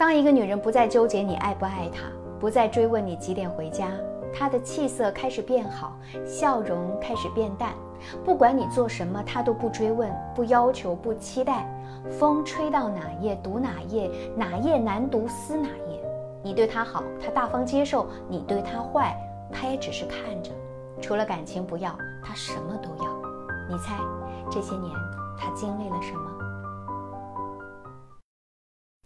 当一个女人不再纠结你爱不爱她，不再追问你几点回家，她的气色开始变好，笑容开始变淡。不管你做什么，她都不追问、不要求、不期待。风吹到哪页读哪页，哪页难读撕哪页。你对她好，她大方接受；你对她坏，她也只是看着。除了感情不要，她什么都要。你猜，这些年她经历了什么？